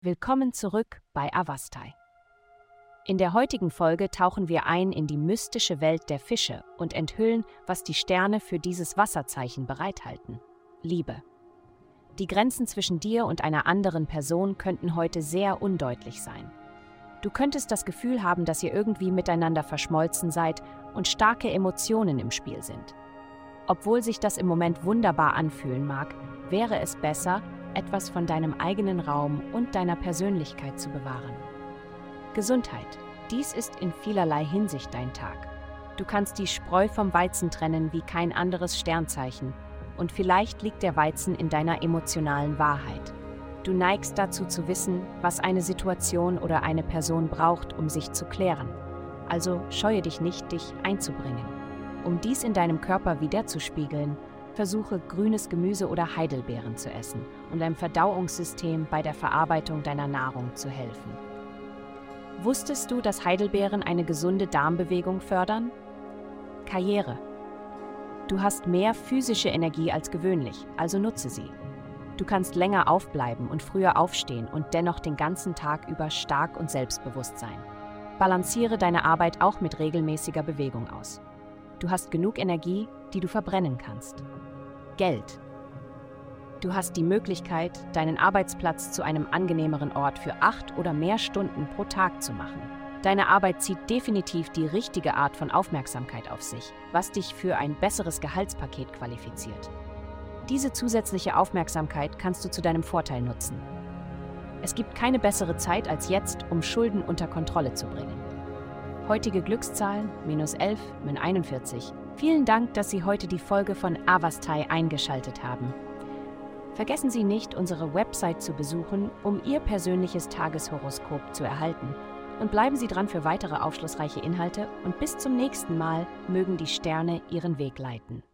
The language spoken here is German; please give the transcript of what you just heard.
Willkommen zurück bei Avastai. In der heutigen Folge tauchen wir ein in die mystische Welt der Fische und enthüllen, was die Sterne für dieses Wasserzeichen bereithalten. Liebe. Die Grenzen zwischen dir und einer anderen Person könnten heute sehr undeutlich sein. Du könntest das Gefühl haben, dass ihr irgendwie miteinander verschmolzen seid und starke Emotionen im Spiel sind. Obwohl sich das im Moment wunderbar anfühlen mag, wäre es besser, etwas von deinem eigenen Raum und deiner Persönlichkeit zu bewahren. Gesundheit. Dies ist in vielerlei Hinsicht dein Tag. Du kannst die Spreu vom Weizen trennen wie kein anderes Sternzeichen und vielleicht liegt der Weizen in deiner emotionalen Wahrheit. Du neigst dazu zu wissen, was eine Situation oder eine Person braucht, um sich zu klären. Also scheue dich nicht, dich einzubringen. Um dies in deinem Körper wiederzuspiegeln, versuche grünes Gemüse oder Heidelbeeren zu essen, um deinem Verdauungssystem bei der Verarbeitung deiner Nahrung zu helfen. Wusstest du, dass Heidelbeeren eine gesunde Darmbewegung fördern? Karriere. Du hast mehr physische Energie als gewöhnlich, also nutze sie. Du kannst länger aufbleiben und früher aufstehen und dennoch den ganzen Tag über stark und selbstbewusst sein. Balanciere deine Arbeit auch mit regelmäßiger Bewegung aus. Du hast genug Energie, die du verbrennen kannst. Geld. Du hast die Möglichkeit, deinen Arbeitsplatz zu einem angenehmeren Ort für acht oder mehr Stunden pro Tag zu machen. Deine Arbeit zieht definitiv die richtige Art von Aufmerksamkeit auf sich, was dich für ein besseres Gehaltspaket qualifiziert. Diese zusätzliche Aufmerksamkeit kannst du zu deinem Vorteil nutzen. Es gibt keine bessere Zeit als jetzt, um Schulden unter Kontrolle zu bringen. Heutige Glückszahlen minus 11, min 41. Vielen Dank, dass Sie heute die Folge von Avastai eingeschaltet haben. Vergessen Sie nicht, unsere Website zu besuchen, um Ihr persönliches Tageshoroskop zu erhalten und bleiben Sie dran für weitere aufschlussreiche Inhalte und bis zum nächsten Mal mögen die Sterne Ihren Weg leiten.